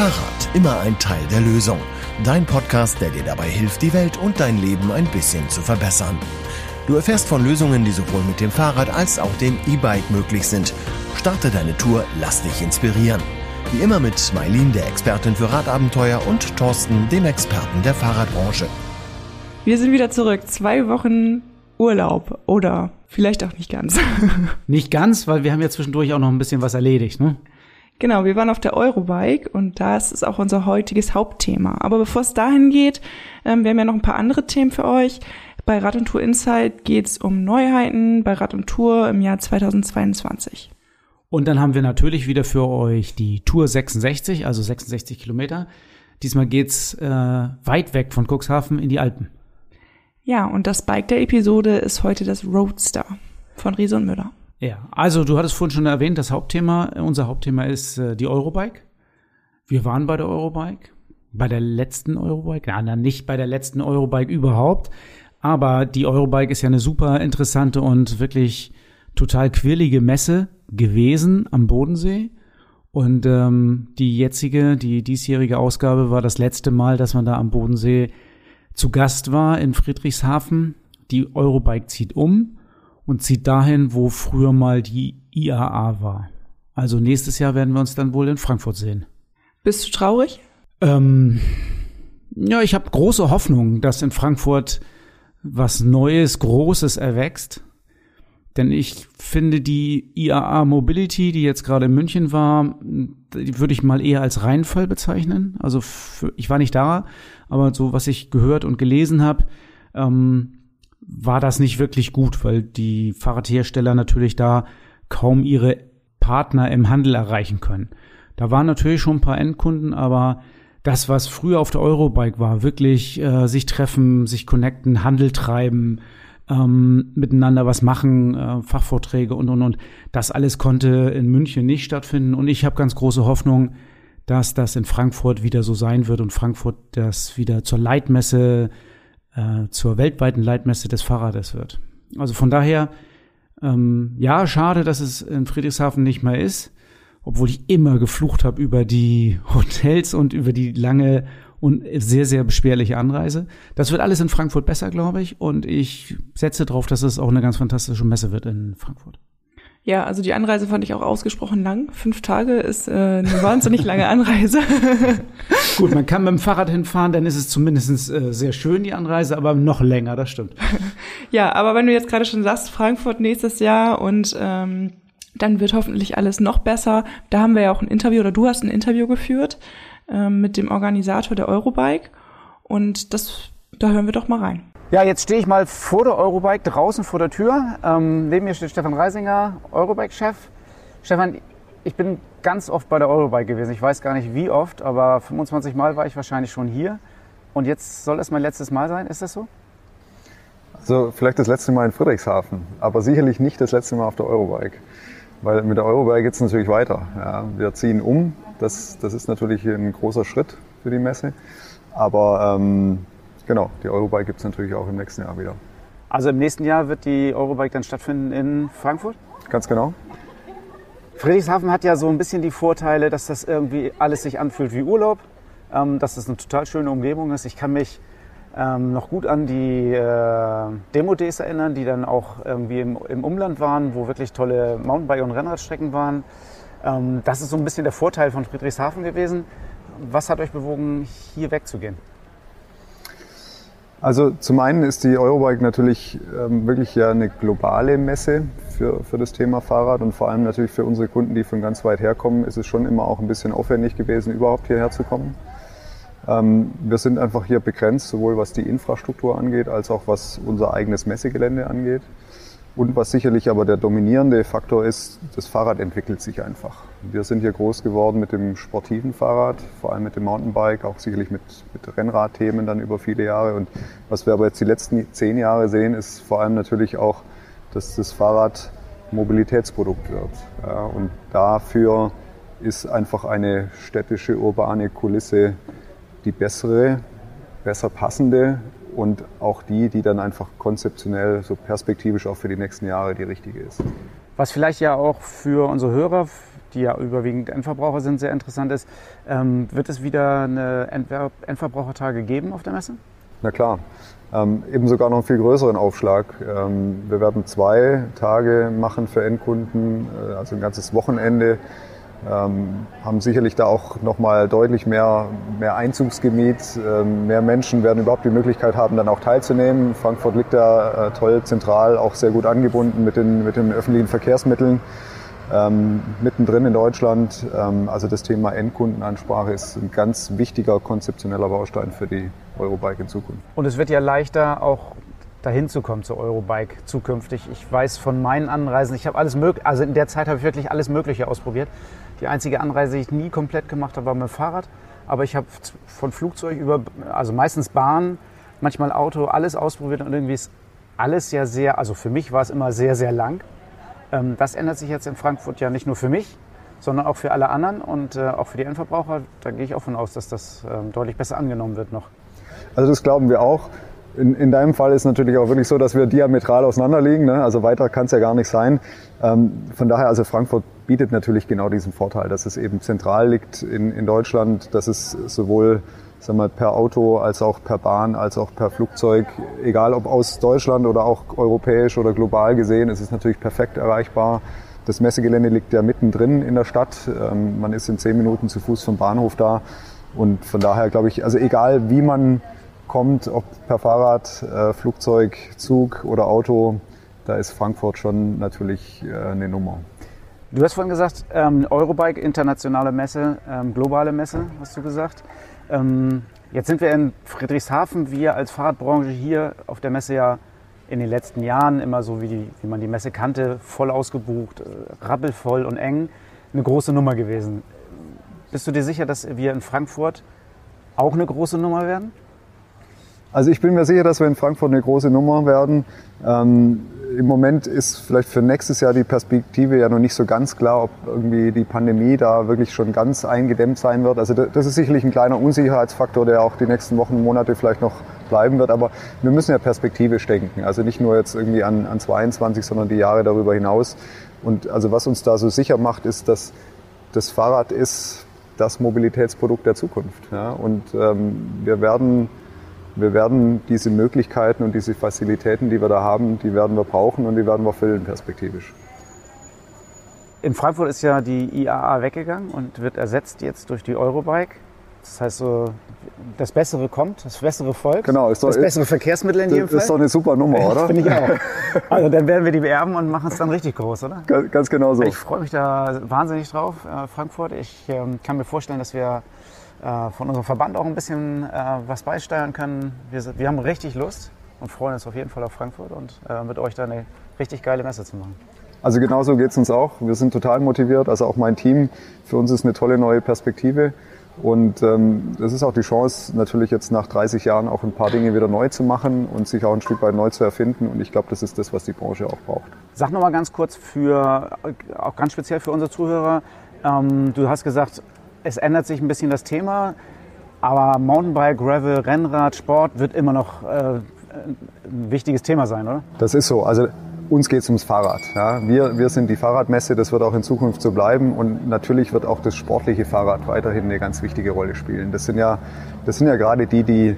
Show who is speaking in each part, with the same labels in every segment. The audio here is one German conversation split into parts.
Speaker 1: Fahrrad, immer ein Teil der Lösung. Dein Podcast, der dir dabei hilft, die Welt und dein Leben ein bisschen zu verbessern. Du erfährst von Lösungen, die sowohl mit dem Fahrrad als auch dem E-Bike möglich sind. Starte deine Tour, lass dich inspirieren. Wie immer mit Mailin, der Expertin für Radabenteuer, und Thorsten, dem Experten der Fahrradbranche.
Speaker 2: Wir sind wieder zurück. Zwei Wochen Urlaub oder vielleicht auch nicht ganz.
Speaker 3: nicht ganz, weil wir haben ja zwischendurch auch noch ein bisschen was erledigt, ne?
Speaker 2: Genau, wir waren auf der Eurobike und das ist auch unser heutiges Hauptthema. Aber bevor es dahin geht, ähm, wir haben ja noch ein paar andere Themen für euch. Bei Rad und Tour Insight geht es um Neuheiten bei Rad und Tour im Jahr 2022.
Speaker 3: Und dann haben wir natürlich wieder für euch die Tour 66, also 66 Kilometer. Diesmal geht's äh, weit weg von Cuxhaven in die Alpen.
Speaker 2: Ja, und das Bike der Episode ist heute das Roadster von Riese und Müller.
Speaker 3: Ja, also du hattest vorhin schon erwähnt, das Hauptthema, unser Hauptthema ist äh, die Eurobike. Wir waren bei der Eurobike, bei der letzten Eurobike, ja, na, nicht bei der letzten Eurobike überhaupt, aber die Eurobike ist ja eine super interessante und wirklich total quirlige Messe gewesen am Bodensee. Und ähm, die jetzige, die diesjährige Ausgabe war das letzte Mal, dass man da am Bodensee zu Gast war in Friedrichshafen. Die Eurobike zieht um und zieht dahin, wo früher mal die IAA war. Also nächstes Jahr werden wir uns dann wohl in Frankfurt sehen.
Speaker 2: Bist du traurig?
Speaker 3: Ähm, ja, ich habe große Hoffnung, dass in Frankfurt was Neues, Großes erwächst. Denn ich finde die IAA Mobility, die jetzt gerade in München war, die würde ich mal eher als Reinfall bezeichnen. Also für, ich war nicht da, aber so was ich gehört und gelesen habe, ähm, war das nicht wirklich gut, weil die Fahrradhersteller natürlich da kaum ihre Partner im Handel erreichen können. Da waren natürlich schon ein paar Endkunden, aber das, was früher auf der Eurobike war, wirklich äh, sich treffen, sich connecten, Handel treiben, ähm, miteinander was machen, äh, Fachvorträge und und und, das alles konnte in München nicht stattfinden. Und ich habe ganz große Hoffnung, dass das in Frankfurt wieder so sein wird und Frankfurt das wieder zur Leitmesse äh, zur weltweiten Leitmesse des Fahrrades wird. Also von daher, ähm, ja, schade, dass es in Friedrichshafen nicht mehr ist, obwohl ich immer geflucht habe über die Hotels und über die lange und sehr, sehr beschwerliche Anreise. Das wird alles in Frankfurt besser, glaube ich, und ich setze darauf, dass es auch eine ganz fantastische Messe wird in Frankfurt.
Speaker 2: Ja, also die Anreise fand ich auch ausgesprochen lang. Fünf Tage ist äh, eine wahnsinnig lange Anreise.
Speaker 3: Gut, man kann mit dem Fahrrad hinfahren, dann ist es zumindest äh, sehr schön, die Anreise, aber noch länger, das stimmt.
Speaker 2: ja, aber wenn du jetzt gerade schon sagst, Frankfurt nächstes Jahr und ähm, dann wird hoffentlich alles noch besser. Da haben wir ja auch ein Interview, oder du hast ein Interview geführt ähm, mit dem Organisator der Eurobike. Und das, da hören wir doch mal rein.
Speaker 4: Ja, jetzt stehe ich mal vor der Eurobike, draußen vor der Tür. Ähm, neben mir steht Stefan Reisinger, Eurobike-Chef. Stefan, ich bin ganz oft bei der Eurobike gewesen. Ich weiß gar nicht wie oft, aber 25 Mal war ich wahrscheinlich schon hier. Und jetzt soll es mein letztes Mal sein, ist das so?
Speaker 5: Also vielleicht das letzte Mal in Friedrichshafen, aber sicherlich nicht das letzte Mal auf der Eurobike. Weil mit der Eurobike geht es natürlich weiter. Ja, wir ziehen um, das, das ist natürlich ein großer Schritt für die Messe. Aber ähm, Genau, die Eurobike gibt es natürlich auch im nächsten Jahr wieder.
Speaker 4: Also im nächsten Jahr wird die Eurobike dann stattfinden in Frankfurt?
Speaker 5: Ganz genau.
Speaker 4: Friedrichshafen hat ja so ein bisschen die Vorteile, dass das irgendwie alles sich anfühlt wie Urlaub, ähm, dass das eine total schöne Umgebung ist. Ich kann mich ähm, noch gut an die äh, Demo-Days erinnern, die dann auch irgendwie im, im, Umland waren, wo wirklich tolle Mountainbike- und Rennradstrecken waren. Ähm, das ist so ein bisschen der Vorteil von Friedrichshafen gewesen. Was hat euch bewogen, hier wegzugehen?
Speaker 5: Also zum einen ist die Eurobike natürlich ähm, wirklich ja eine globale Messe für, für das Thema Fahrrad und vor allem natürlich für unsere Kunden, die von ganz weit herkommen, ist es schon immer auch ein bisschen aufwendig gewesen, überhaupt hierher zu kommen. Ähm, wir sind einfach hier begrenzt, sowohl was die Infrastruktur angeht, als auch was unser eigenes Messegelände angeht. Und was sicherlich aber der dominierende Faktor ist, das Fahrrad entwickelt sich einfach. Wir sind hier groß geworden mit dem sportiven Fahrrad, vor allem mit dem Mountainbike, auch sicherlich mit, mit Rennradthemen dann über viele Jahre. Und was wir aber jetzt die letzten zehn Jahre sehen, ist vor allem natürlich auch, dass das Fahrrad Mobilitätsprodukt wird. Ja, und dafür ist einfach eine städtische, urbane Kulisse die bessere, besser passende und auch die, die dann einfach konzeptionell, so perspektivisch auch für die nächsten Jahre die richtige ist.
Speaker 4: Was vielleicht ja auch für unsere Hörer
Speaker 3: die ja überwiegend Endverbraucher sind, sehr interessant ist. Ähm, wird es wieder eine Endver Endverbrauchertage geben auf der Messe?
Speaker 5: Na klar. Ähm, eben sogar noch einen viel größeren Aufschlag. Ähm, wir werden zwei Tage machen für Endkunden, äh, also ein ganzes Wochenende. Ähm, haben sicherlich da auch nochmal deutlich mehr, mehr Einzugsgebiet. Ähm, mehr Menschen werden überhaupt die Möglichkeit haben, dann auch teilzunehmen. Frankfurt liegt da äh, toll zentral, auch sehr gut angebunden mit den, mit den öffentlichen Verkehrsmitteln ähm, mittendrin in Deutschland. Ähm, also das Thema Endkundenansprache ist ein ganz wichtiger konzeptioneller Baustein für die Eurobike in Zukunft.
Speaker 3: Und es wird ja leichter auch dahin zu kommen zur Eurobike zukünftig. Ich weiß von meinen Anreisen, ich habe alles mögliche, also in der Zeit habe ich wirklich alles Mögliche ausprobiert. Die einzige Anreise, die ich nie komplett gemacht habe, war mit dem Fahrrad. Aber ich habe von Flugzeug über, also meistens Bahn, manchmal Auto, alles ausprobiert und irgendwie ist alles ja sehr, also für mich war es immer sehr, sehr lang. Ähm, das ändert sich jetzt in Frankfurt ja nicht nur für mich, sondern auch für alle anderen und äh, auch für die Endverbraucher. Da gehe ich auch von aus, dass das ähm, deutlich besser angenommen wird noch.
Speaker 5: Also das glauben wir auch. In, in deinem Fall ist natürlich auch wirklich so, dass wir diametral auseinanderliegen. Ne? Also weiter kann es ja gar nicht sein. Ähm, von daher, also Frankfurt bietet natürlich genau diesen Vorteil, dass es eben zentral liegt in, in Deutschland, dass es sowohl sagen wir, per Auto als auch per Bahn als auch per Flugzeug, egal ob aus Deutschland oder auch europäisch oder global gesehen, ist es natürlich perfekt erreichbar. Das Messegelände liegt ja mittendrin in der Stadt. Ähm, man ist in zehn Minuten zu Fuß vom Bahnhof da. Und von daher glaube ich, also egal wie man kommt, ob per Fahrrad, äh, Flugzeug, Zug oder Auto, da ist Frankfurt schon natürlich äh, eine Nummer.
Speaker 3: Du hast vorhin gesagt, ähm, Eurobike, internationale Messe, ähm, globale Messe, hast du gesagt. Ähm, jetzt sind wir in Friedrichshafen. Wir als Fahrradbranche hier auf der Messe ja in den letzten Jahren immer so, wie, die, wie man die Messe kannte, voll ausgebucht, äh, rappelvoll und eng. Eine große Nummer gewesen. Bist du dir sicher, dass wir in Frankfurt auch eine große Nummer werden?
Speaker 5: Also ich bin mir sicher, dass wir in Frankfurt eine große Nummer werden. Ähm, Im Moment ist vielleicht für nächstes Jahr die Perspektive ja noch nicht so ganz klar, ob irgendwie die Pandemie da wirklich schon ganz eingedämmt sein wird. Also das ist sicherlich ein kleiner Unsicherheitsfaktor, der auch die nächsten Wochen, und Monate vielleicht noch bleiben wird. Aber wir müssen ja perspektivisch denken. Also nicht nur jetzt irgendwie an, an 22, sondern die Jahre darüber hinaus. Und also was uns da so sicher macht, ist, dass das Fahrrad ist das Mobilitätsprodukt der Zukunft. Ja? Und ähm, wir werden wir werden diese Möglichkeiten und diese Facilitäten, die wir da haben, die werden wir brauchen und die werden wir füllen perspektivisch.
Speaker 3: In Frankfurt ist ja die IAA weggegangen und wird ersetzt jetzt durch die Eurobike. Das heißt, so, das Bessere kommt, das bessere Volk.
Speaker 5: Genau,
Speaker 3: ist doch, das bessere Verkehrsmittel in jedem Fall.
Speaker 5: Das ist doch eine super Nummer, oder?
Speaker 3: Finde ich auch. Also dann werden wir die beerben und machen es dann richtig groß, oder?
Speaker 5: Ganz, ganz genau so.
Speaker 3: Ich freue mich da wahnsinnig drauf, äh, Frankfurt. Ich ähm, kann mir vorstellen, dass wir äh, von unserem Verband auch ein bisschen äh, was beisteuern können. Wir, wir, haben richtig Lust und freuen uns auf jeden Fall auf Frankfurt und äh, mit euch da eine richtig geile Messe zu machen.
Speaker 5: Also genauso geht es uns auch. Wir sind total motiviert, also auch mein Team. Für uns ist eine tolle neue Perspektive. Und ähm, das ist auch die Chance, natürlich jetzt nach 30 Jahren auch ein paar Dinge wieder neu zu machen und sich auch ein Stück weit neu zu erfinden. Und ich glaube, das ist das, was die Branche auch braucht.
Speaker 3: Sag noch mal ganz kurz für, auch ganz speziell für unsere Zuhörer. Ähm, du hast gesagt, es ändert sich ein bisschen das Thema, aber Mountainbike, Gravel, Rennrad, Sport wird immer noch äh, ein wichtiges Thema sein, oder?
Speaker 5: Das ist so. Also uns geht es ums Fahrrad. Ja. Wir, wir sind die Fahrradmesse, das wird auch in Zukunft so bleiben. Und natürlich wird auch das sportliche Fahrrad weiterhin eine ganz wichtige Rolle spielen. Das sind ja, das sind ja gerade die, die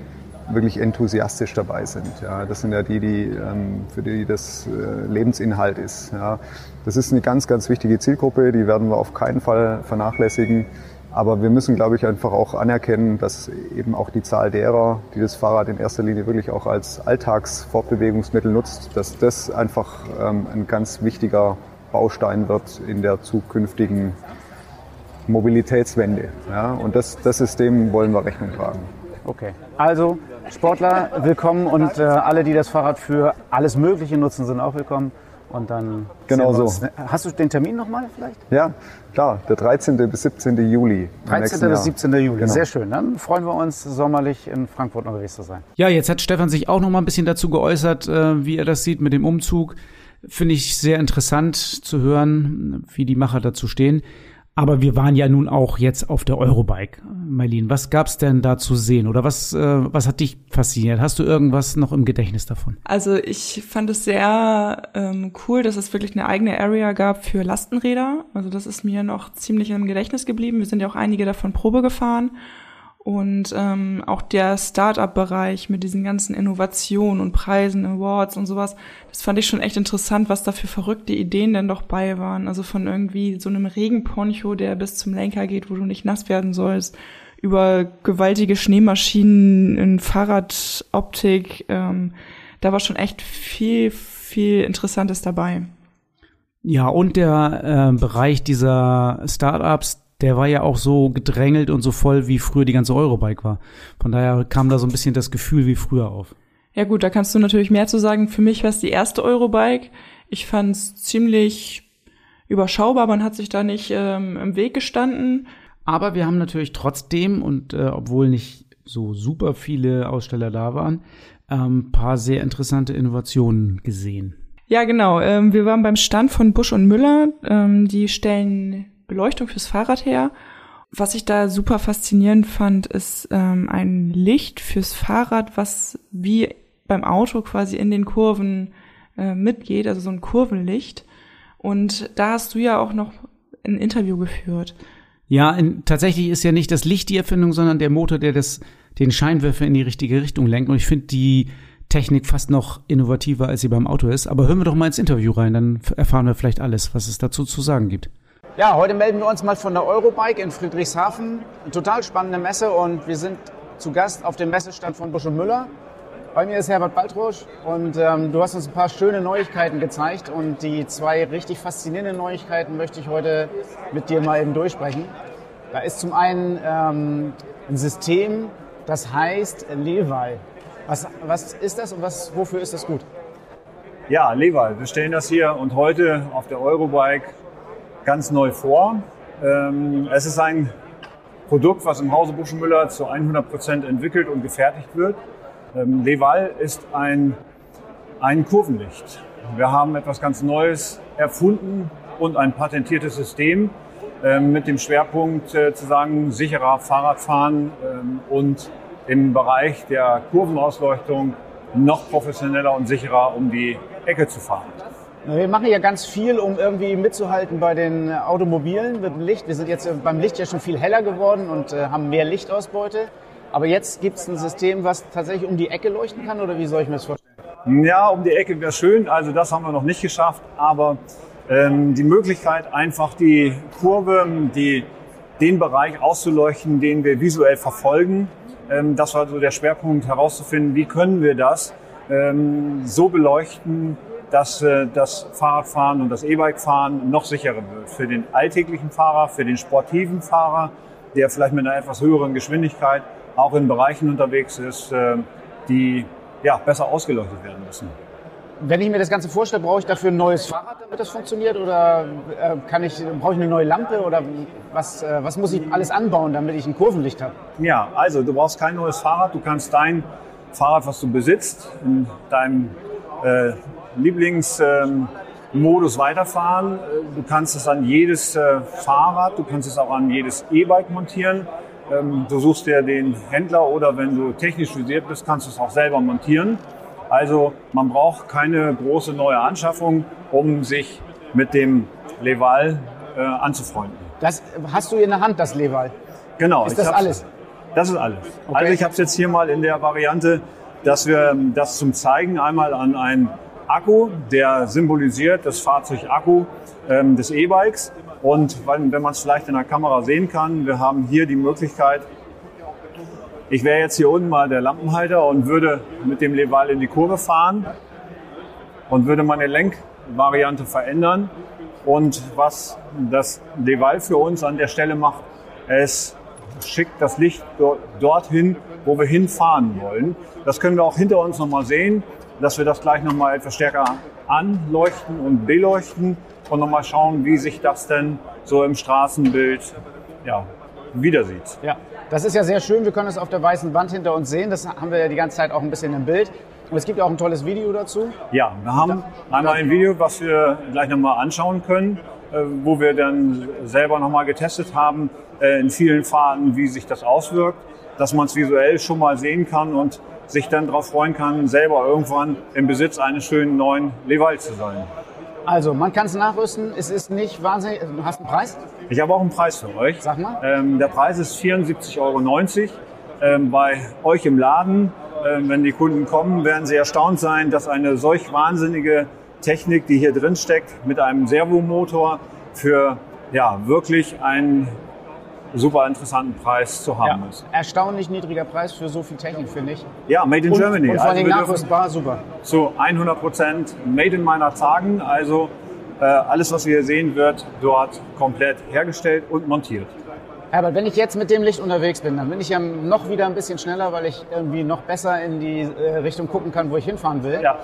Speaker 5: wirklich enthusiastisch dabei sind. Ja. Das sind ja die, die ähm, für die das äh, Lebensinhalt ist. Ja. Das ist eine ganz, ganz wichtige Zielgruppe, die werden wir auf keinen Fall vernachlässigen. Aber wir müssen, glaube ich, einfach auch anerkennen, dass eben auch die Zahl derer, die das Fahrrad in erster Linie wirklich auch als Alltagsfortbewegungsmittel nutzt, dass das einfach ähm, ein ganz wichtiger Baustein wird in der zukünftigen Mobilitätswende. Ja? Und das, das System wollen wir Rechnung tragen.
Speaker 3: Okay, also Sportler willkommen und äh, alle, die das Fahrrad für alles Mögliche nutzen, sind auch willkommen. Und dann.
Speaker 5: Genau so.
Speaker 3: Hast du den Termin nochmal vielleicht?
Speaker 5: Ja, klar. Der 13. bis 17. Juli.
Speaker 3: 13. bis 17. Juli. Genau. Sehr schön. Dann freuen wir uns, sommerlich in Frankfurt unterwegs zu sein.
Speaker 6: Ja, jetzt hat Stefan sich auch noch mal ein bisschen dazu geäußert, äh, wie er das sieht mit dem Umzug. Finde ich sehr interessant zu hören, wie die Macher dazu stehen. Aber wir waren ja nun auch jetzt auf der Eurobike.
Speaker 3: Marlene, was gab's denn da zu sehen oder was, äh, was hat dich fasziniert? Hast du irgendwas noch im Gedächtnis davon?
Speaker 2: Also ich fand es sehr ähm, cool, dass es wirklich eine eigene Area gab für Lastenräder. Also das ist mir noch ziemlich im Gedächtnis geblieben. Wir sind ja auch einige davon Probe gefahren. Und ähm, auch der Start-up-Bereich mit diesen ganzen Innovationen und Preisen, Awards und sowas, das fand ich schon echt interessant, was da für verrückte Ideen denn doch bei waren. Also von irgendwie so einem Regenponcho, der bis zum Lenker geht, wo du nicht nass werden sollst, über gewaltige Schneemaschinen in Fahrradoptik. Ähm, da war schon echt viel, viel Interessantes dabei.
Speaker 3: Ja, und der äh, Bereich dieser Startups, der war ja auch so gedrängelt und so voll, wie früher die ganze Eurobike war. Von daher kam da so ein bisschen das Gefühl wie früher auf.
Speaker 2: Ja gut, da kannst du natürlich mehr zu sagen. Für mich war es die erste Eurobike. Ich fand es ziemlich überschaubar, man hat sich da nicht ähm, im Weg gestanden.
Speaker 3: Aber wir haben natürlich trotzdem, und äh, obwohl nicht so super viele Aussteller da waren, ähm, paar sehr interessante Innovationen gesehen.
Speaker 2: Ja, genau. Ähm, wir waren beim Stand von Busch und Müller. Ähm, die stellen Beleuchtung fürs Fahrrad her. Was ich da super faszinierend fand, ist ähm, ein Licht fürs Fahrrad, was wie beim Auto quasi in den Kurven äh, mitgeht, also so ein Kurvenlicht. Und da hast du ja auch noch ein Interview geführt.
Speaker 3: Ja, in, tatsächlich ist ja nicht das Licht die Erfindung, sondern der Motor, der das, den Scheinwerfer in die richtige Richtung lenkt. Und ich finde die Technik fast noch innovativer, als sie beim Auto ist. Aber hören wir doch mal ins Interview rein, dann erfahren wir vielleicht alles, was es dazu zu sagen gibt.
Speaker 4: Ja, heute melden wir uns mal von der Eurobike in Friedrichshafen. Eine total spannende Messe und wir sind zu Gast auf dem Messestand von Busch und Müller. Bei mir ist Herbert Baltrusch und ähm, du hast uns ein paar schöne Neuigkeiten gezeigt und die zwei richtig faszinierenden Neuigkeiten möchte ich heute mit dir mal eben durchsprechen. Da ist zum einen ähm, ein System, das heißt Levi. Was, was ist das und was, wofür ist das gut?
Speaker 7: Ja, Levi, wir stellen das hier und heute auf der Eurobike ganz neu vor. Ähm, es ist ein Produkt, was im Hause Buschenmüller zu 100 Prozent entwickelt und gefertigt wird. Ähm, Leval ist ein, ein Kurvenlicht. Wir haben etwas ganz Neues erfunden und ein patentiertes System ähm, mit dem Schwerpunkt äh, zu sagen, sicherer Fahrradfahren und im Bereich der Kurvenausleuchtung noch professioneller und sicherer um die Ecke zu fahren.
Speaker 4: Wir machen ja ganz viel, um irgendwie mitzuhalten bei den Automobilen mit dem Licht. Wir sind jetzt beim Licht ja schon viel heller geworden und äh, haben mehr Lichtausbeute. Aber jetzt gibt es ein System, was tatsächlich um die Ecke leuchten kann oder wie soll ich mir das vorstellen?
Speaker 7: Ja, um die Ecke wäre schön. Also das haben wir noch nicht geschafft. Aber ähm, die Möglichkeit, einfach die Kurve, die, den Bereich auszuleuchten, den wir visuell verfolgen, ähm, das war so der Schwerpunkt herauszufinden, wie können wir das ähm, so beleuchten, dass äh, das Fahrradfahren und das E-Bike-Fahren noch sicherer wird. Für den alltäglichen Fahrer, für den sportiven Fahrer, der vielleicht mit einer etwas höheren Geschwindigkeit auch in Bereichen unterwegs ist, äh, die ja, besser ausgeleuchtet werden müssen.
Speaker 4: Wenn ich mir das Ganze vorstelle, brauche ich dafür ein neues Fahrrad, damit das funktioniert? Oder äh, kann ich, brauche ich eine neue Lampe? Oder was, was muss ich alles anbauen, damit ich ein Kurvenlicht habe?
Speaker 7: Ja, also du brauchst kein neues Fahrrad. Du kannst dein Fahrrad, was du besitzt, in deinem äh, Lieblingsmodus ähm, weiterfahren. Du kannst es an jedes äh, Fahrrad, du kannst es auch an jedes E-Bike montieren. Ähm, du suchst dir den Händler oder wenn du technisch visiert bist, kannst du es auch selber montieren. Also man braucht keine große neue Anschaffung, um sich mit dem Leval äh, anzufreunden.
Speaker 4: Das hast du in der Hand, das Leval?
Speaker 7: Genau.
Speaker 4: Ist das alles?
Speaker 7: Das ist alles. Okay. Also ich habe es jetzt hier mal in der Variante, dass wir das zum Zeigen einmal an ein Akku, der symbolisiert das Fahrzeugakku ähm, des E-Bikes. Und wenn, wenn man es vielleicht in der Kamera sehen kann, wir haben hier die Möglichkeit, ich wäre jetzt hier unten mal der Lampenhalter und würde mit dem Leval in die Kurve fahren und würde meine Lenkvariante verändern. Und was das Leval für uns an der Stelle macht, es schickt das Licht dorthin, wo wir hinfahren wollen. Das können wir auch hinter uns nochmal sehen dass wir das gleich nochmal etwas stärker anleuchten und beleuchten und nochmal schauen, wie sich das denn so im Straßenbild ja, wieder sieht.
Speaker 4: Ja, das ist ja sehr schön. Wir können es auf der weißen Wand hinter uns sehen. Das haben wir ja die ganze Zeit auch ein bisschen im Bild. Und es gibt auch ein tolles Video dazu.
Speaker 7: Ja, wir haben einmal ein Video, was wir gleich nochmal anschauen können. äh, wo wir dann selber nochmal getestet haben, äh, in vielen Fahrten, wie sich das auswirkt, dass man es visuell schon mal sehen kann und sich dann darauf freuen kann, selber irgendwann im Besitz eines schönen neuen Leval zu sein.
Speaker 3: Also, man kann es nachrüsten. Es ist nicht wahnsinnig. Du hast einen Preis?
Speaker 7: Ich habe auch einen Preis für euch.
Speaker 3: Sag mal.
Speaker 7: Ähm, der Preis ist 74,90 Euro. Ähm, bei euch im Laden, ähm, wenn die Kunden kommen, werden sie erstaunt sein, dass eine solch wahnsinnige Technik, die hier drin steckt, mit einem Servomotor für ja, wirklich einen super interessanten Preis zu haben
Speaker 3: Ja.
Speaker 7: ist.
Speaker 3: Erstaunlich niedriger Preis für so viel Technik, finde ich.
Speaker 7: Ja, Made in
Speaker 3: Und,
Speaker 7: Germany.
Speaker 3: und vor allem
Speaker 7: dürfen
Speaker 3: nachrüstbar, super.
Speaker 7: zu 100 Prozent Made in meiner Tagen. Also äh, alles, was wir hier sehen, wird dort komplett hergestellt und montiert.
Speaker 3: Herbert, wenn ich jetzt mit dem Licht unterwegs bin, dann bin ich ja noch wieder ein bisschen schneller, weil ich irgendwie noch besser in die äh, Richtung gucken kann, wo ich hinfahren will.
Speaker 7: Ja,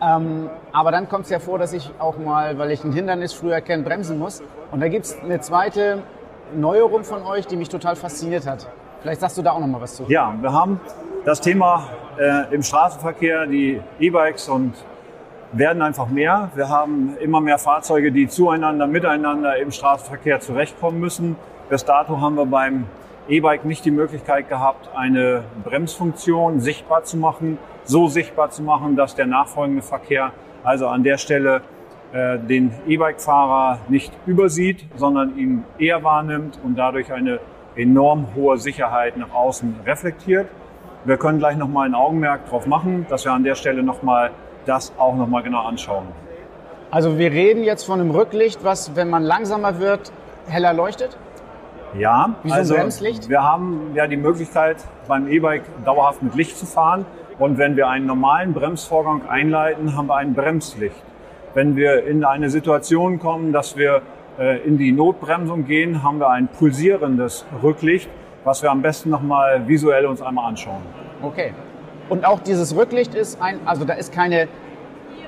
Speaker 3: Ähm, aber dann kommt es ja vor, dass ich auch mal, weil ich ein Hindernis früher kenne, bremsen muss. Und da gibt es eine zweite Neuerung von euch, die mich total fasziniert hat. Vielleicht sagst du da auch noch mal was zu.
Speaker 7: ja wir haben das Thema äh, im Straßenverkehr, die E-Bikes und werden einfach mehr. Wir haben immer mehr Fahrzeuge, die zueinander, miteinander im Straßenverkehr zurechtkommen müssen. Bis dato haben wir beim E-Bike nicht die Möglichkeit gehabt, eine Bremsfunktion sichtbar zu machen, so sichtbar zu machen, dass der nachfolgende Verkehr also an der Stelle äh, den E-Bike-Fahrer nicht übersieht, sondern ihn eher wahrnimmt und dadurch eine enorm hohe Sicherheit nach außen reflektiert. Wir können gleich nochmal ein Augenmerk drauf machen, dass wir an der Stelle nochmal das auch nochmal genau anschauen.
Speaker 3: Also wir reden jetzt von einem Rücklicht, was, wenn man langsamer wird, heller leuchtet.
Speaker 7: Ja,
Speaker 3: Wie so
Speaker 7: also
Speaker 3: Bremslicht?
Speaker 7: wir haben ja die Möglichkeit, beim E-Bike dauerhaft mit Licht zu fahren. Und wenn wir einen normalen Bremsvorgang einleiten, haben wir ein Bremslicht. Wenn wir in eine Situation kommen, dass wir äh, in die Notbremsung gehen, haben wir ein pulsierendes Rücklicht, was wir am besten nochmal visuell uns einmal anschauen.
Speaker 3: Okay. Und auch dieses Rücklicht ist ein, also da ist keine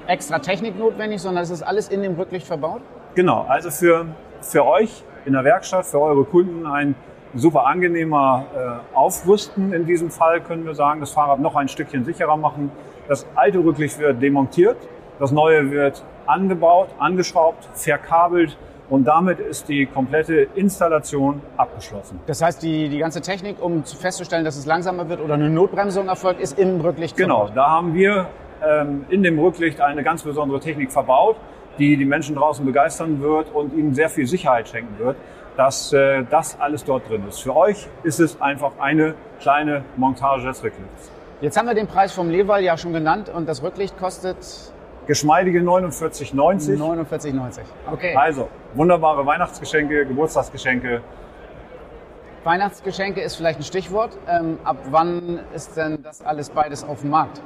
Speaker 3: extra Technik notwendig, sondern es ist alles in dem Rücklicht verbaut.
Speaker 7: Genau, also für, für euch in der Werkstatt, für eure Kunden ein super angenehmer äh, Aufrüsten in diesem Fall, können wir sagen, das Fahrrad noch ein Stückchen sicherer machen. Das alte Rücklicht wird demontiert, das neue wird angebaut, angeschraubt, verkabelt und damit ist die komplette Installation abgeschlossen.
Speaker 3: Das heißt, die, die ganze Technik, um zu festzustellen, dass es langsamer wird oder eine Notbremsung erfolgt, ist im Rücklicht
Speaker 7: Genau, da haben wir ähm, in dem Rücklicht eine ganz besondere Technik verbaut, die die Menschen draußen begeistern wird und ihnen sehr viel Sicherheit schenken wird, dass äh, das alles dort drin ist. Für euch ist es einfach eine kleine Montage des Rücklichts.
Speaker 3: Jetzt haben wir den Preis vom Leval ja schon genannt und das Rücklicht kostet
Speaker 7: Geschmeidige 49,90.
Speaker 3: 49,90. Okay.
Speaker 7: Also wunderbare Weihnachtsgeschenke, Geburtstagsgeschenke.
Speaker 3: Weihnachtsgeschenke ist vielleicht ein Stichwort. Ähm, ab wann ist denn das alles beides auf dem Markt?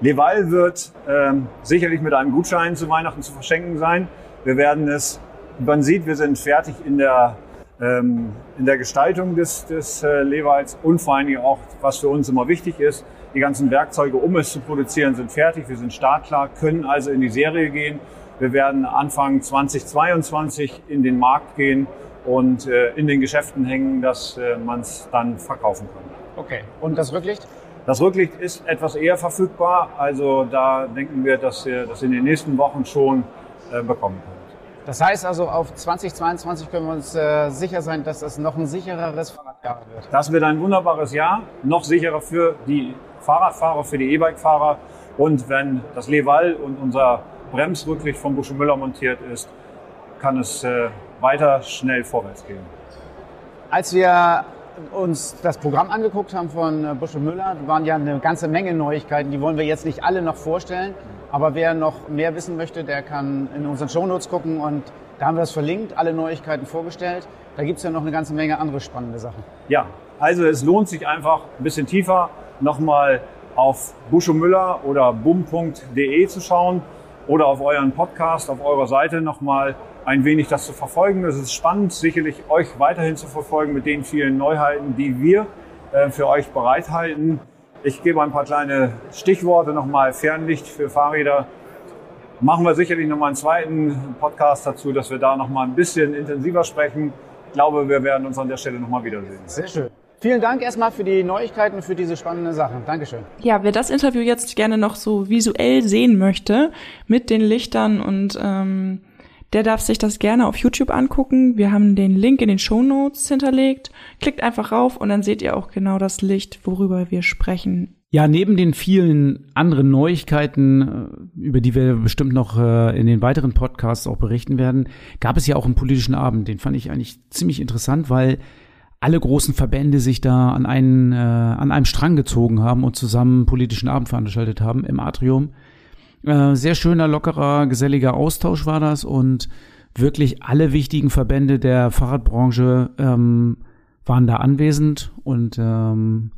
Speaker 7: Leval wird ähm, sicherlich mit einem Gutschein zu Weihnachten zu verschenken sein. Wir werden es, man sieht, wir sind fertig in der, ähm, in der Gestaltung des, des äh, Levals und vor allen Dingen auch, was für uns immer wichtig ist, die ganzen Werkzeuge, um es zu produzieren, sind fertig. Wir sind startklar, können also in die Serie gehen. Wir werden Anfang 2022 in den Markt gehen und äh, in den Geschäften hängen, dass äh, man es dann verkaufen kann.
Speaker 3: Okay. Und das Rücklicht?
Speaker 7: Das Rücklicht ist etwas eher verfügbar, also da denken wir, dass wir das in den nächsten Wochen schon äh, bekommen können.
Speaker 3: Das heißt also, auf 2022 können wir uns äh, sicher sein, dass es noch ein sichereres Fahrradjahr wird.
Speaker 7: Das wird ein wunderbares Jahr, noch sicherer für die Fahrradfahrer, für die E-Bike-Fahrer und wenn das Leval und unser Bremsrücklicht von Busche Müller montiert ist, kann es äh, weiter schnell vorwärts gehen.
Speaker 3: Als wir uns das Programm angeguckt haben von äh, Busch und Müller, waren ja eine ganze Menge Neuigkeiten. Die wollen wir jetzt nicht alle noch vorstellen. Aber wer noch mehr wissen möchte, der kann in unseren Shownotes gucken und da haben wir das verlinkt, alle Neuigkeiten vorgestellt. Da gibt es ja noch eine ganze Menge andere spannende Sachen.
Speaker 7: Ja, also es lohnt sich einfach ein bisschen tiefer nochmal auf Busche Müller oder bum.de zu schauen oder auf euren Podcast, auf eurer Seite nochmal ein wenig das zu verfolgen. Es ist spannend, sicherlich euch weiterhin zu verfolgen mit den vielen Neuheiten, die wir äh, für euch bereithalten. Ich gebe ein paar kleine Stichworte nochmal. Fernlicht für Fahrräder. Machen wir sicherlich nochmal einen zweiten Podcast dazu, dass wir da nochmal ein bisschen intensiver sprechen. Ich glaube, wir werden uns an der Stelle nochmal wiedersehen.
Speaker 3: Sehr schön. Vielen Dank erstmal für die Neuigkeiten und für diese spannenden Sachen. Dankeschön.
Speaker 2: Ja, wer das Interview jetzt gerne noch so visuell sehen möchte, mit den Lichtern und ähm, der darf sich das gerne auf YouTube angucken. Wir haben den Link in den Show Notes hinterlegt. Klickt einfach rauf und dann seht ihr auch genau das Licht, worüber wir sprechen.
Speaker 3: Ja, neben den vielen anderen Neuigkeiten, äh, über die wir bestimmt noch äh, in den weiteren Podcasts auch berichten werden, gab es ja auch einen politischen Abend. Den fand ich eigentlich ziemlich interessant, weil alle großen Verbände sich da an einen äh, an einem Strang gezogen haben und zusammen einen politischen Abend veranstaltet haben im Atrium. Äh, sehr schöner, lockerer, geselliger Austausch war das und wirklich alle wichtigen Verbände der Fahrradbranche ähm, waren da anwesend und ähm,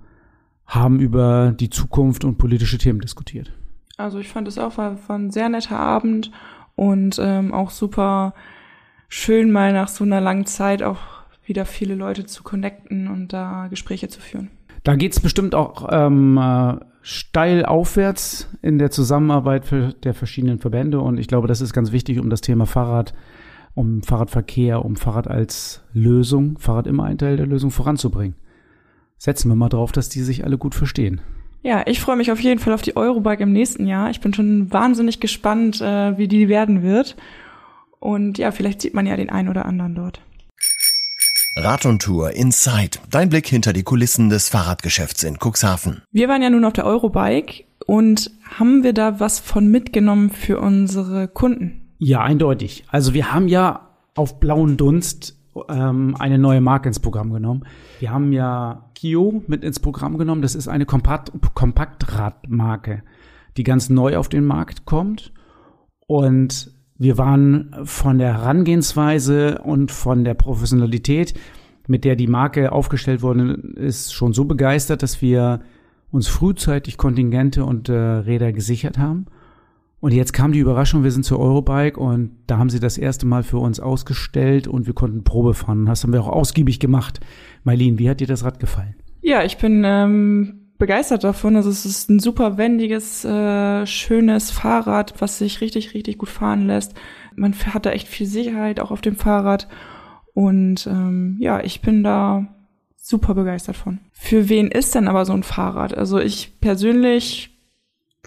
Speaker 3: haben über die Zukunft und politische Themen diskutiert.
Speaker 2: Also ich fand es auch war, war ein sehr netter Abend und ähm, auch super schön mal nach so einer langen Zeit auch wieder viele Leute zu connecten und da Gespräche zu führen.
Speaker 3: Da geht's bestimmt auch ähm, äh, steil aufwärts in der Zusammenarbeit der verschiedenen Verbände und ich glaube, das ist ganz wichtig, um das Thema Fahrrad, um Fahrradverkehr, um Fahrrad als Lösung, Fahrrad immer ein Teil der Lösung voranzubringen. Setzen wir mal drauf, dass die sich alle gut verstehen.
Speaker 2: Ja, ich freue mich auf jeden Fall auf die Eurobike im nächsten Jahr. Ich bin schon wahnsinnig gespannt, äh, wie die werden wird. Und ja, vielleicht sieht man ja den einen oder anderen dort.
Speaker 1: Rad und Tour Inside. Dein Blick hinter die Kulissen des Fahrradgeschäfts in Cuxhaven.
Speaker 2: Wir waren ja nun auf der Eurobike und haben wir da was von mitgenommen für unsere Kunden?
Speaker 3: Ja, eindeutig. Also wir haben ja auf blauen Dunst ähm, eine neue Marke ins Programm genommen. Wir haben ja Kio mit ins Programm genommen. Das ist eine Kompakt Kompaktradmarke, die ganz neu auf den Markt kommt. Und wir waren von der Herangehensweise und von der Professionalität, mit der die Marke aufgestellt worden ist, schon so begeistert, dass wir uns frühzeitig Kontingente und äh, Räder gesichert haben. Und jetzt kam die Überraschung, wir sind zur Eurobike und da haben sie das erste Mal für uns ausgestellt und wir konnten Probe fahren. Das haben wir auch ausgiebig gemacht. Mailin, wie hat dir das Rad gefallen?
Speaker 2: Ja, ich bin ähm, begeistert davon. Also es ist ein super wendiges, äh, schönes Fahrrad, was sich richtig, richtig gut fahren lässt. Man hat da echt viel Sicherheit auch auf dem Fahrrad. Und ähm, ja, ich bin da super begeistert von. Für wen ist denn aber so ein Fahrrad? Also ich persönlich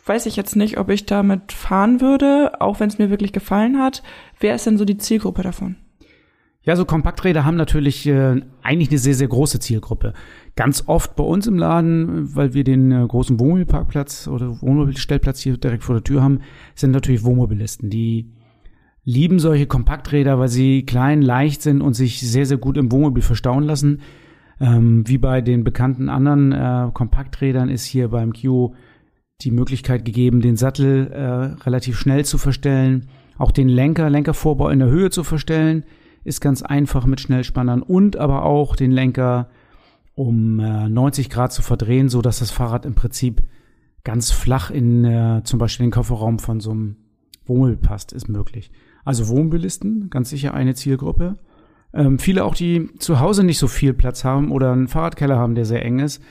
Speaker 2: weiß ich jetzt nicht, ob ich damit fahren würde, auch wenn es mir wirklich gefallen hat. Wer ist denn so die Zielgruppe davon?
Speaker 3: Ja, so Kompakträder haben natürlich äh, eigentlich eine sehr, sehr große Zielgruppe. Ganz oft bei uns im Laden, weil wir den äh, großen Wohnmobilparkplatz oder Wohnmobilstellplatz hier direkt vor der Tür haben, sind natürlich Wohnmobilisten. Die lieben solche Kompakträder, weil sie klein, leicht sind und sich sehr, sehr gut im Wohnmobil verstauen lassen. Ähm, wie bei den bekannten anderen äh, Kompakträdern ist hier beim Kio die Möglichkeit gegeben, den Sattel äh, relativ schnell zu verstellen, auch den Lenker, Lenkervorbau in der Höhe zu verstellen ist ganz einfach mit Schnellspannern und aber auch den Lenker um äh, 90 Grad zu verdrehen, so dass das Fahrrad im Prinzip ganz flach in äh, zum Beispiel den Kofferraum von so einem Wohnmobil passt, ist möglich. Also Wohnmobilisten, ganz sicher eine Zielgruppe. Ähm, viele auch, die zu Hause nicht so viel Platz haben oder einen Fahrradkeller haben, der sehr eng ist,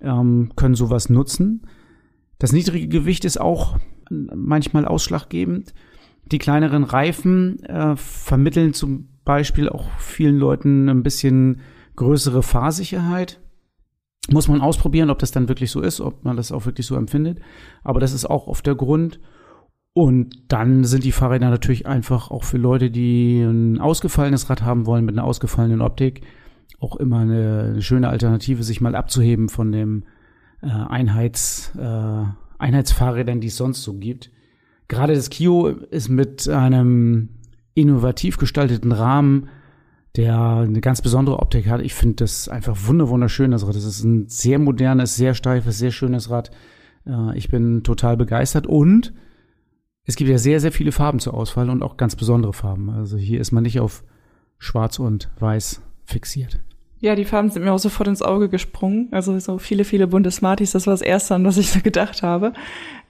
Speaker 3: ähm, können sowas nutzen. Das niedrige Gewicht ist auch manchmal ausschlaggebend. Die kleineren Reifen äh, vermitteln zum Beispiel auch vielen Leuten ein bisschen größere Fahrsicherheit. Muss man ausprobieren, ob das dann wirklich so ist, ob man das auch wirklich so empfindet. Aber das ist auch oft der Grund. Und dann sind die Fahrräder natürlich einfach auch für Leute, die ein ausgefallenes Rad haben wollen mit einer ausgefallenen Optik, auch immer eine, schöne Alternative, sich mal abzuheben von dem äh, Einheits, äh, Einheitsfahrrädern, die es sonst so gibt. Gerade das Kio ist mit einem innovativ gestalteten Rahmen, der eine ganz besondere Optik hat. Ich finde das einfach wunderschön, das Rad. Das ist ein sehr modernes, sehr steifes, sehr schönes Rad. Äh, ich bin total begeistert und es gibt ja sehr, sehr viele Farben zur Auswahl und auch ganz besondere Farben. Also hier ist man nicht auf Schwarz und Weiß fixiert.
Speaker 2: Ja, die Farben sind mir auch sofort ins Auge gesprungen. Also so viele, viele bunte Smarties, das war das Erste, an was ich so gedacht habe.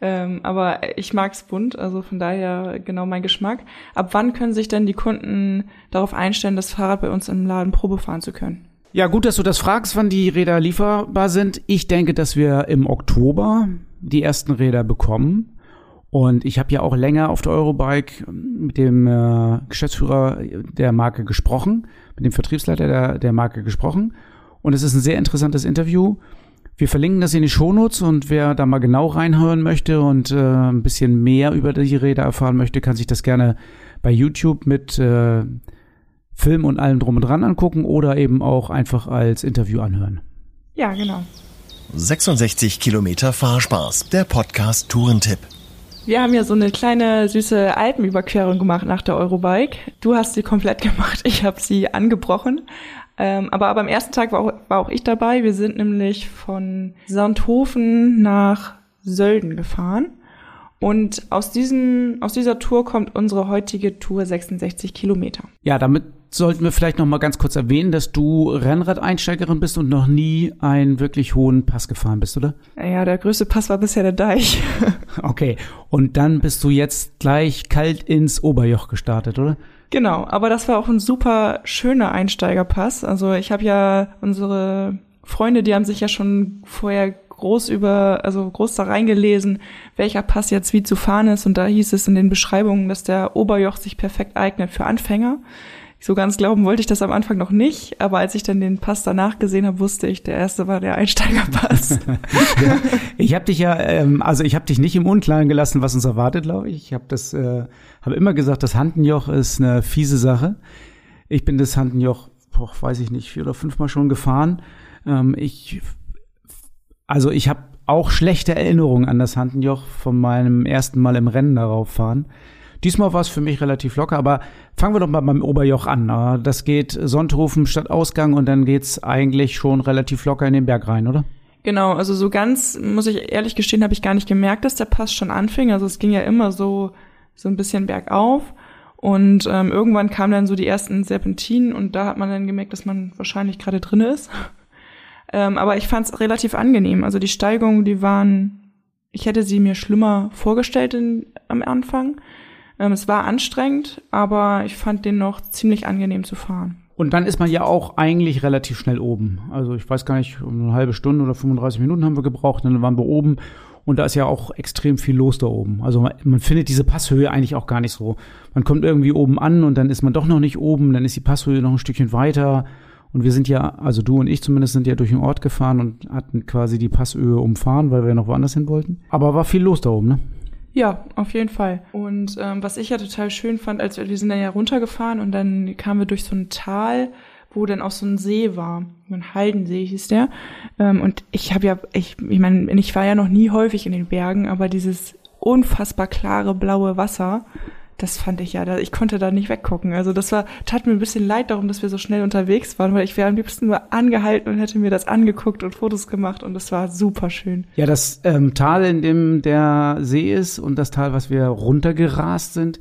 Speaker 2: Ähm, aber ich mag's bunt, also von daher genau mein Geschmack. Ab wann können sich denn die Kunden darauf einstellen, das Fahrrad bei uns im Laden Probe fahren zu können?
Speaker 3: Ja, gut, dass du das fragst, wann die Räder lieferbar sind. Ich denke, dass wir im Oktober die ersten Räder bekommen. Und ich habe ja auch länger auf der Eurobike mit dem äh, Geschäftsführer der Marke gesprochen mit dem Vertriebsleiter der, der Marke gesprochen. Und es ist ein sehr interessantes Interview. Wir verlinken das in die Shownotes und wer da mal genau reinhören möchte und äh, ein bisschen mehr über die Räder erfahren möchte, kann sich das gerne bei YouTube mit äh, Film und allem drum und dran angucken oder eben auch einfach als Interview anhören.
Speaker 2: Ja, genau.
Speaker 1: 66 Kilometer Fahrspaß, der Podcast Tourentipp.
Speaker 2: Wir haben ja so eine kleine süße Alpenüberquerung gemacht nach der Eurobike. Du hast sie komplett gemacht, ich habe sie angebrochen. Ähm, aber beim ersten Tag war auch, war auch ich dabei. Wir sind nämlich von Sonthofen nach Sölden gefahren. Und aus, diesem, aus dieser Tour kommt unsere heutige Tour 66 Kilometer.
Speaker 3: Ja, damit sollten wir vielleicht noch mal ganz kurz erwähnen, dass du Rennradeinsteigerin bist und noch nie einen wirklich hohen Pass gefahren bist, oder?
Speaker 2: Ja, der größte Pass war bisher der Deich.
Speaker 3: okay, und dann bist du jetzt gleich kalt ins Oberjoch gestartet, oder?
Speaker 2: Genau, aber das war auch ein super schöner Einsteigerpass. Also ich habe ja unsere Freunde, die haben sich ja schon vorher groß über, also groß da reingelesen, welcher Pass jetzt wie zu fahren ist. Und da hieß es in den Beschreibungen, dass der Oberjoch sich perfekt eignet für Anfänger. So ganz glauben wollte ich das am Anfang noch nicht, aber als ich dann den Pass danach gesehen habe, wusste ich, der erste war der Einsteigerpass.
Speaker 3: ja, ich habe dich ja, ähm, also ich habe dich nicht im Unklaren gelassen, was uns erwartet, glaube ich. Ich habe das, äh, habe immer gesagt, das Handenjoch ist eine fiese Sache. Ich bin das Handenjoch, boah, weiß ich nicht, vier oder fünfmal schon gefahren. Ähm, ich also ich habe auch schlechte Erinnerungen an das Handenjoch von meinem ersten Mal im Rennen darauf fahren. Diesmal war es für mich relativ locker, aber fangen wir doch mal beim Oberjoch an. Das geht Sonthofen statt Ausgang und dann geht's eigentlich schon relativ locker in den Berg rein, oder?
Speaker 2: Genau, also so ganz, muss ich ehrlich gestehen, habe ich gar nicht gemerkt, dass der Pass schon anfing. Also es ging ja immer so, so ein bisschen bergauf. Und ähm, irgendwann kamen dann so die ersten Serpentinen und da hat man dann gemerkt, dass man wahrscheinlich gerade drin ist. Ähm, aber ich fand es relativ angenehm. Also die Steigungen, die waren, ich hätte sie mir schlimmer vorgestellt in, am Anfang. Ähm, es war anstrengend, aber ich fand den noch ziemlich angenehm zu fahren.
Speaker 3: Und dann ist man ja auch eigentlich relativ schnell oben. Also ich weiß gar nicht, eine halbe Stunde oder 35 Minuten haben wir gebraucht, dann waren wir oben. Und da ist ja auch extrem viel los da oben. Also man, man, findet diese Passhöhe eigentlich auch gar nicht so. Man kommt irgendwie oben an und dann ist man doch noch nicht oben, dann ist die Passhöhe noch ein Stückchen weiter. Und wir sind ja, also du und ich zumindest sind ja durch den Ort gefahren und hatten quasi die Passöhe umfahren, weil wir noch woanders hin wollten. Aber war viel los da oben, ne?
Speaker 2: Ja, auf jeden Fall. Und ähm, was ich ja total schön fand, als wir, wir sind dann ja runtergefahren und dann kamen wir durch so ein Tal, wo dann auch so ein See war. Ein Haldensee hieß der. Ähm, und ich habe ja, ich, ich meine, ich war ja noch nie häufig in den Bergen, aber dieses unfassbar klare blaue Wasser, das fand ich ja, ich konnte da nicht weggucken. Also das war, tat mir ein bisschen leid darum, dass wir so schnell unterwegs waren, weil ich wäre am liebsten nur angehalten und hätte mir das angeguckt und Fotos gemacht und das war super schön.
Speaker 3: Ja, das ähm, Tal, in dem der See ist und das Tal, was wir runtergerast sind,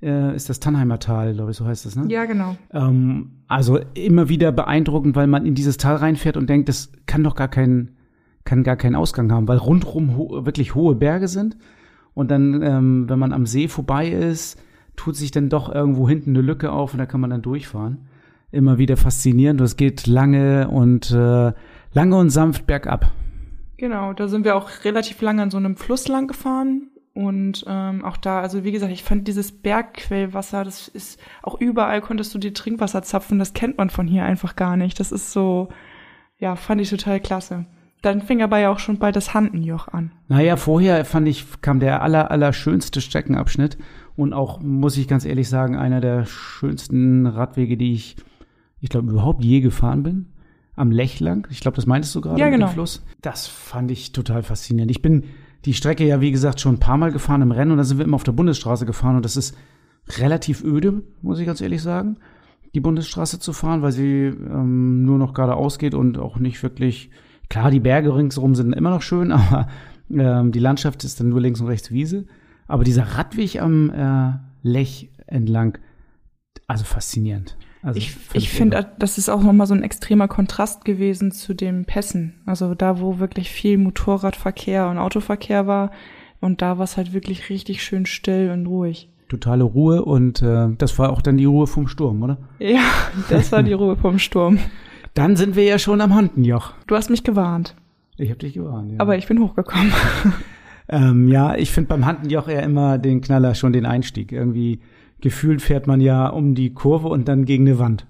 Speaker 3: äh, ist das Tannheimer Tal, glaube ich, so heißt das, ne?
Speaker 2: Ja, genau.
Speaker 3: Ähm, also immer wieder beeindruckend, weil man in dieses Tal reinfährt und denkt, das kann doch gar keinen, kann gar keinen Ausgang haben, weil rundrum ho wirklich hohe Berge sind und dann, ähm, wenn man am See vorbei ist, tut sich dann doch irgendwo hinten eine Lücke auf und da kann man dann durchfahren. Immer wieder faszinierend. Es geht lange und äh, lange und sanft bergab.
Speaker 2: Genau, da sind wir auch relativ lange an so einem Fluss lang gefahren. Und ähm, auch da, also wie gesagt, ich fand dieses Bergquellwasser, das ist auch überall konntest du dir Trinkwasser zapfen, das kennt man von hier einfach gar nicht. Das ist so, ja, fand ich total klasse. Dann fing aber ja auch schon bald das Handenjoch an.
Speaker 3: Naja, vorher fand ich, kam der aller, aller schönste Streckenabschnitt und auch, muss ich ganz ehrlich sagen, einer der schönsten Radwege, die ich, ich glaube, überhaupt je gefahren bin. Am Lech lang. Ich glaube, das meintest du gerade
Speaker 2: ja, genau.
Speaker 3: Fluss. Das fand ich total faszinierend. Ich bin die Strecke ja, wie gesagt, schon ein paar Mal gefahren im Rennen und da sind wir immer auf der Bundesstraße gefahren und das ist relativ öde, muss ich ganz ehrlich sagen, die Bundesstraße zu fahren, weil sie ähm, nur noch geradeaus geht und auch nicht wirklich Klar, die Berge ringsherum sind immer noch schön, aber ähm, die Landschaft ist dann nur links und rechts Wiese. Aber dieser Radweg am äh, Lech entlang, also faszinierend. Also
Speaker 2: ich ich finde, das ist auch nochmal so ein extremer Kontrast gewesen zu den Pässen. Also da, wo wirklich viel Motorradverkehr und Autoverkehr war. Und da war es halt wirklich richtig schön still und ruhig.
Speaker 3: Totale Ruhe und äh, das war auch dann die Ruhe vom Sturm, oder?
Speaker 2: Ja, das war die Ruhe vom Sturm.
Speaker 3: Dann sind wir ja schon am Handenjoch.
Speaker 2: Du hast mich gewarnt.
Speaker 3: Ich habe dich gewarnt, ja.
Speaker 2: Aber ich bin hochgekommen.
Speaker 3: ähm, ja, ich finde beim Handenjoch eher immer den Knaller schon den Einstieg. Irgendwie gefühlt fährt man ja um die Kurve und dann gegen eine Wand.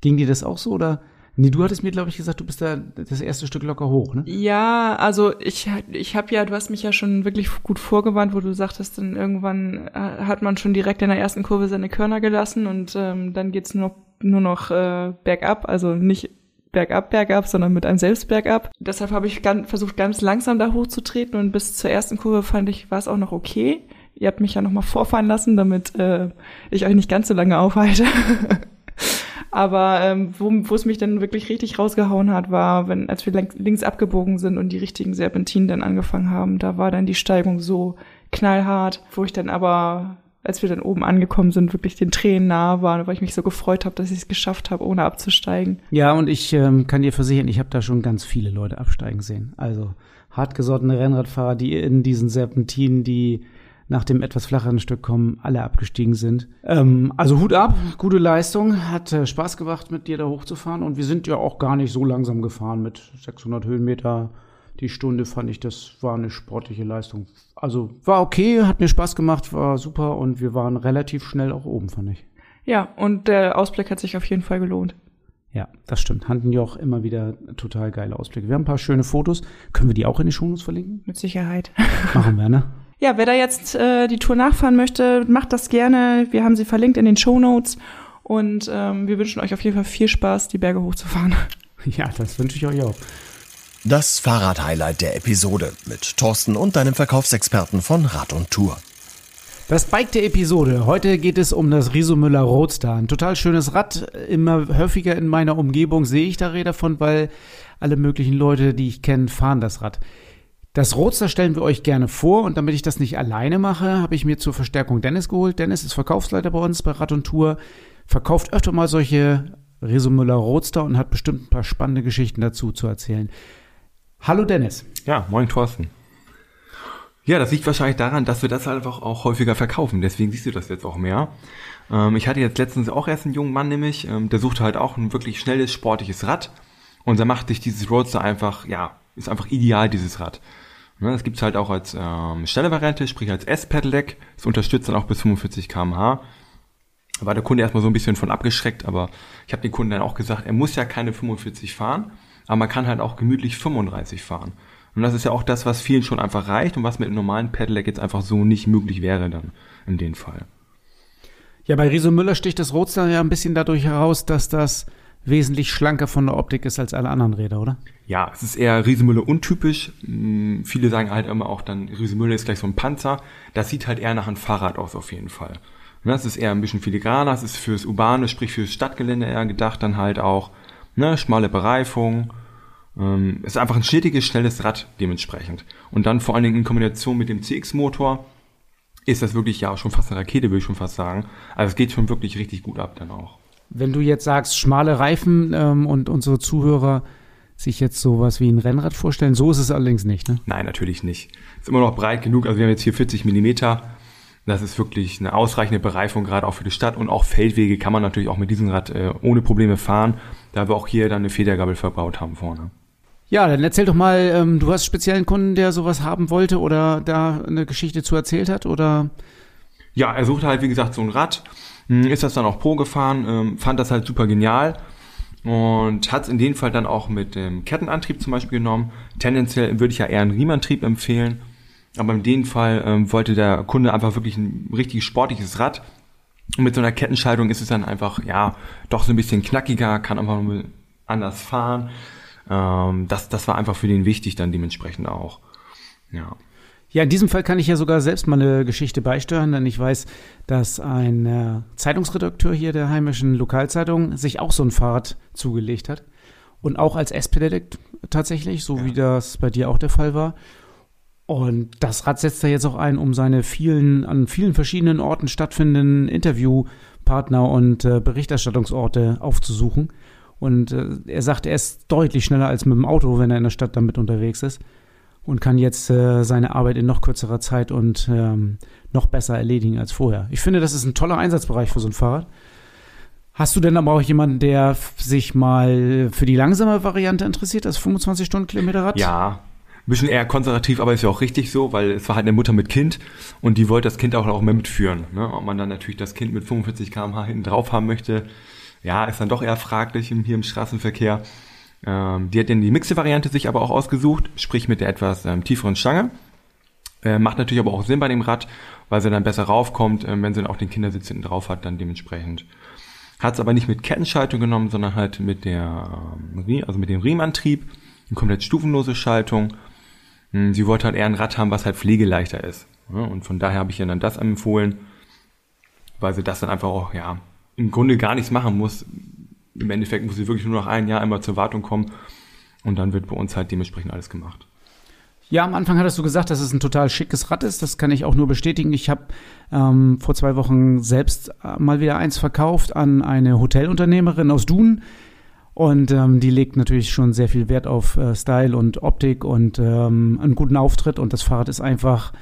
Speaker 3: Ging dir das auch so oder Nee, du hattest mir, glaube ich, gesagt, du bist da das erste Stück locker hoch, ne?
Speaker 2: Ja, also ich, ich habe ja, du hast mich ja schon wirklich gut vorgewarnt, wo du sagtest, dann irgendwann äh, hat man schon direkt in der ersten Kurve seine Körner gelassen und ähm, dann geht's nur, nur noch äh, bergab, also nicht bergab, bergab, sondern mit einem selbst bergab. Deshalb habe ich ganz, versucht, ganz langsam da hochzutreten und bis zur ersten Kurve fand ich, war es auch noch okay. Ihr habt mich ja nochmal vorfahren lassen, damit äh, ich euch nicht ganz so lange aufhalte. Aber ähm, wo, es mich dann wirklich richtig rausgehauen hat, war, wenn, als wir links abgebogen sind und die richtigen Serpentinen dann angefangen haben, da war dann die Steigung so knallhart, wo ich dann aber, als wir dann oben angekommen sind, wirklich den Tränen nahe war, weil ich mich so gefreut habe, dass ich es geschafft habe, ohne abzusteigen.
Speaker 3: Ja, und ich ähm, kann dir versichern, ich habe da schon ganz viele Leute absteigen sehen. Also hartgesottene Rennradfahrer, die in diesen Serpentinen, die nach dem etwas flacheren Stück kommen, alle abgestiegen sind. Ähm, also Hut ab, gute Leistung, hat äh, Spaß gemacht, mit dir da hochzufahren und wir sind ja auch gar nicht so langsam gefahren mit 600 Höhenmeter die Stunde fand ich, das war eine sportliche Leistung. Also war okay, hat mir Spaß gemacht, war super und wir waren relativ schnell auch oben, fand ich.
Speaker 2: Ja, und der Ausblick hat sich auf jeden Fall gelohnt.
Speaker 3: Ja, das stimmt. Auch immer wieder total geile Ausblicke. Wir haben ein paar schöne Fotos. Können wir die auch in die Shownotes verlinken?
Speaker 2: Mit Sicherheit.
Speaker 3: Machen wir, ne?
Speaker 2: Ja, wer da jetzt äh, die Tour nachfahren möchte, macht das gerne. Wir haben sie verlinkt in den Show Notes und ähm, wir wünschen euch auf jeden Fall viel Spaß, die Berge hochzufahren.
Speaker 3: Ja, das wünsche ich euch auch.
Speaker 1: Das Fahrrad-Highlight der Episode mit Thorsten und deinem Verkaufsexperten von Rad und Tour.
Speaker 3: Das Bike der Episode. Heute geht es um das Riesomüller Roadster. Ein total schönes Rad. Immer häufiger in meiner Umgebung sehe ich da Räder von, weil alle möglichen Leute, die ich kenne, fahren das Rad. Das Roadster stellen wir euch gerne vor und damit ich das nicht alleine mache, habe ich mir zur Verstärkung Dennis geholt. Dennis ist Verkaufsleiter bei uns bei Rad und Tour, verkauft öfter mal solche Resumüller Roadster und hat bestimmt ein paar spannende Geschichten dazu zu erzählen. Hallo Dennis.
Speaker 8: Ja, moin Thorsten. Ja, das liegt wahrscheinlich daran, dass wir das einfach auch häufiger verkaufen. Deswegen siehst du das jetzt auch mehr. Ähm, ich hatte jetzt letztens auch erst einen jungen Mann nämlich, ähm, der suchte halt auch ein wirklich schnelles, sportliches Rad. Und da macht sich dieses Roadster einfach, ja, ist einfach ideal, dieses Rad. Ne, das gibt's halt auch als ähm, schnelle Variante, sprich als S-Pedelec. Es unterstützt dann auch bis 45 km/h. War der Kunde erstmal so ein bisschen von abgeschreckt, aber ich habe den Kunden dann auch gesagt, er muss ja keine 45 fahren, aber man kann halt auch gemütlich 35 fahren. Und das ist ja auch das, was vielen schon einfach reicht und was mit einem normalen Pedelec jetzt einfach so nicht möglich wäre dann in dem Fall.
Speaker 3: Ja, bei Riso Müller sticht das Roadster ja ein bisschen dadurch heraus, dass das wesentlich schlanker von der Optik ist als alle anderen Räder, oder?
Speaker 8: Ja, es ist eher Riesenmüller untypisch. Hm, viele sagen halt immer auch dann, Riesenmüller ist gleich so ein Panzer. Das sieht halt eher nach einem Fahrrad aus auf jeden Fall. Das ist eher ein bisschen filigraner, es ist fürs Urbane, sprich fürs Stadtgelände eher gedacht, dann halt auch ne, schmale Bereifung. Ähm, ist einfach ein schnittiges, schnelles Rad dementsprechend. Und dann vor allen Dingen in Kombination mit dem CX-Motor ist das wirklich ja schon fast eine Rakete, würde ich schon fast sagen. Also es geht schon wirklich richtig gut ab dann auch.
Speaker 3: Wenn du jetzt sagst, schmale Reifen ähm, und unsere Zuhörer sich jetzt sowas wie ein Rennrad vorstellen, so ist es allerdings nicht, ne?
Speaker 8: Nein, natürlich nicht. Ist immer noch breit genug. Also wir haben jetzt hier 40 Millimeter. Das ist wirklich eine ausreichende Bereifung, gerade auch für die Stadt. Und auch Feldwege kann man natürlich auch mit diesem Rad äh, ohne Probleme fahren, da wir auch hier dann eine Federgabel verbaut haben vorne.
Speaker 3: Ja, dann erzähl doch mal, ähm, du hast speziellen Kunden, der sowas haben wollte oder da eine Geschichte zu erzählt hat, oder?
Speaker 8: Ja, er suchte halt, wie gesagt, so ein Rad hm, ist das dann auch Pro gefahren, ähm, fand das halt super genial und hat es in dem Fall dann auch mit dem Kettenantrieb zum Beispiel genommen. Tendenziell würde ich ja eher einen Riemenantrieb empfehlen, aber in dem Fall ähm, wollte der Kunde einfach wirklich ein richtig sportliches Rad. Und mit so einer Kettenschaltung ist es dann einfach, ja, doch so ein bisschen knackiger, kann einfach anders fahren. Ähm, das, das war einfach für den wichtig dann dementsprechend auch. Ja.
Speaker 3: Ja, in diesem Fall kann ich ja sogar selbst mal eine Geschichte beisteuern, denn ich weiß, dass ein äh, Zeitungsredakteur hier der heimischen Lokalzeitung sich auch so ein Fahrrad zugelegt hat. Und auch als S-Pedelec tatsächlich, so ja. wie das bei dir auch der Fall war. Und das Rad setzt er jetzt auch ein, um seine vielen, an vielen verschiedenen Orten stattfindenden Interviewpartner und äh, Berichterstattungsorte aufzusuchen. Und äh, er sagt, er ist deutlich schneller als mit dem Auto, wenn er in der Stadt damit unterwegs ist und kann jetzt äh, seine Arbeit in noch kürzerer Zeit und ähm, noch besser erledigen als vorher. Ich finde, das ist ein toller Einsatzbereich für so ein Fahrrad. Hast du denn aber auch jemanden, der sich mal für die langsame Variante interessiert, das 25 Stundenkilometer Rad?
Speaker 8: Ja, bisschen eher konservativ, aber ist ja auch richtig so, weil es war halt eine Mutter mit Kind und die wollte das Kind auch, auch mehr mitführen. Ne? Ob man dann natürlich das Kind mit 45 km/h hinten drauf haben möchte, ja, ist dann doch eher fraglich hier im Straßenverkehr. Ähm, die hat dann die mixte Variante sich aber auch ausgesucht, sprich mit der etwas ähm, tieferen Stange. Äh, macht natürlich aber auch Sinn bei dem Rad, weil sie dann besser raufkommt, äh, wenn sie dann auch den Kindersitz hinten drauf hat, dann dementsprechend. Hat es aber nicht mit Kettenschaltung genommen, sondern halt mit der, ähm, also mit dem Riemenantrieb, eine komplett stufenlose Schaltung. Hm, sie wollte halt eher ein Rad haben, was halt pflegeleichter ist. Und von daher habe ich ihr dann das empfohlen, weil sie das dann einfach auch, ja, im Grunde gar nichts machen muss. Im Endeffekt muss sie wirklich nur noch ein Jahr einmal zur Wartung kommen und dann wird bei uns halt dementsprechend alles gemacht.
Speaker 3: Ja, am Anfang hattest du gesagt, dass es ein total schickes Rad ist. Das kann ich auch nur bestätigen. Ich habe ähm, vor zwei Wochen selbst äh, mal wieder eins verkauft an eine Hotelunternehmerin aus Dun. Und ähm, die legt natürlich schon sehr viel Wert auf äh, Style und Optik und ähm, einen guten Auftritt. Und das Fahrrad ist einfach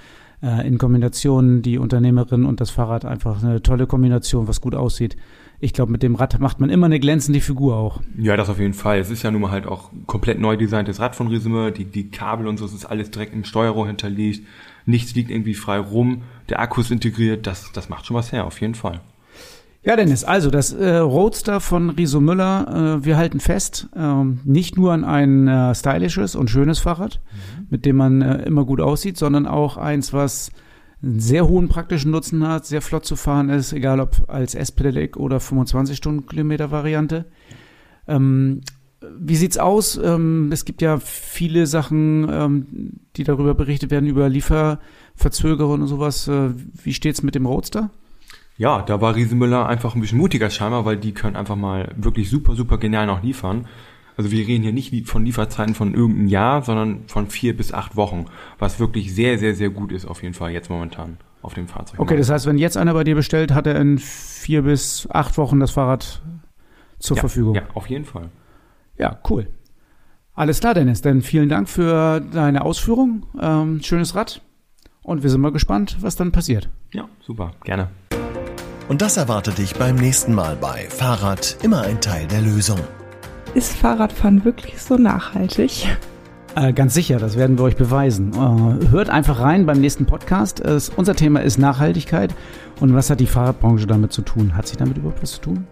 Speaker 3: äh, in Kombination die Unternehmerin und das Fahrrad einfach eine tolle Kombination, was gut aussieht. Ich glaube, mit dem Rad macht man immer eine glänzende Figur auch.
Speaker 8: Ja, das auf jeden Fall. Es ist ja nun mal halt auch komplett neu designtes Rad von Risime. Die, die Kabel und so, es ist alles direkt im Steuerrohr hinterlegt. Nichts liegt irgendwie frei rum. Der Akku ist integriert. Das, das macht schon was her, auf jeden Fall.
Speaker 3: Ja, Dennis, also das äh, Roadster von Riso Müller, äh, wir halten fest, ähm, nicht nur an ein äh, stylisches und schönes Fahrrad, mhm. mit dem man äh, immer gut aussieht, sondern auch eins, was einen sehr hohen praktischen Nutzen hat, sehr flott zu fahren ist, egal ob als S-Pedelec oder 25 Stundenkilometer Variante. Ähm, wie sieht's aus? Ähm, es gibt ja viele Sachen, ähm, die darüber berichtet werden, über Lieferverzögerungen und sowas. Äh, wie steht's mit dem Roadster?
Speaker 8: Ja, da war Riesenmüller einfach ein bisschen mutiger scheinbar, weil die können einfach mal wirklich super, super genial noch liefern. Also wir reden hier nicht von Lieferzeiten von irgendeinem Jahr, sondern von vier bis acht Wochen, was wirklich sehr, sehr, sehr gut ist auf jeden Fall jetzt momentan auf dem Fahrzeug.
Speaker 3: Okay, das heißt, wenn jetzt einer bei dir bestellt, hat er in vier bis acht Wochen das Fahrrad zur
Speaker 8: ja,
Speaker 3: Verfügung.
Speaker 8: Ja, auf jeden Fall.
Speaker 3: Ja, cool. Alles klar, Dennis. Dann vielen Dank für deine Ausführung. Ähm, schönes Rad. Und wir sind mal gespannt, was dann passiert.
Speaker 8: Ja, super. Gerne.
Speaker 1: Und das erwartet dich beim nächsten Mal bei Fahrrad immer ein Teil der Lösung.
Speaker 2: Ist Fahrradfahren wirklich so nachhaltig?
Speaker 3: Äh, ganz sicher, das werden wir euch beweisen. Äh, hört einfach rein beim nächsten Podcast. Es, unser Thema ist Nachhaltigkeit. Und was hat die Fahrradbranche damit zu tun? Hat sie damit überhaupt was zu tun?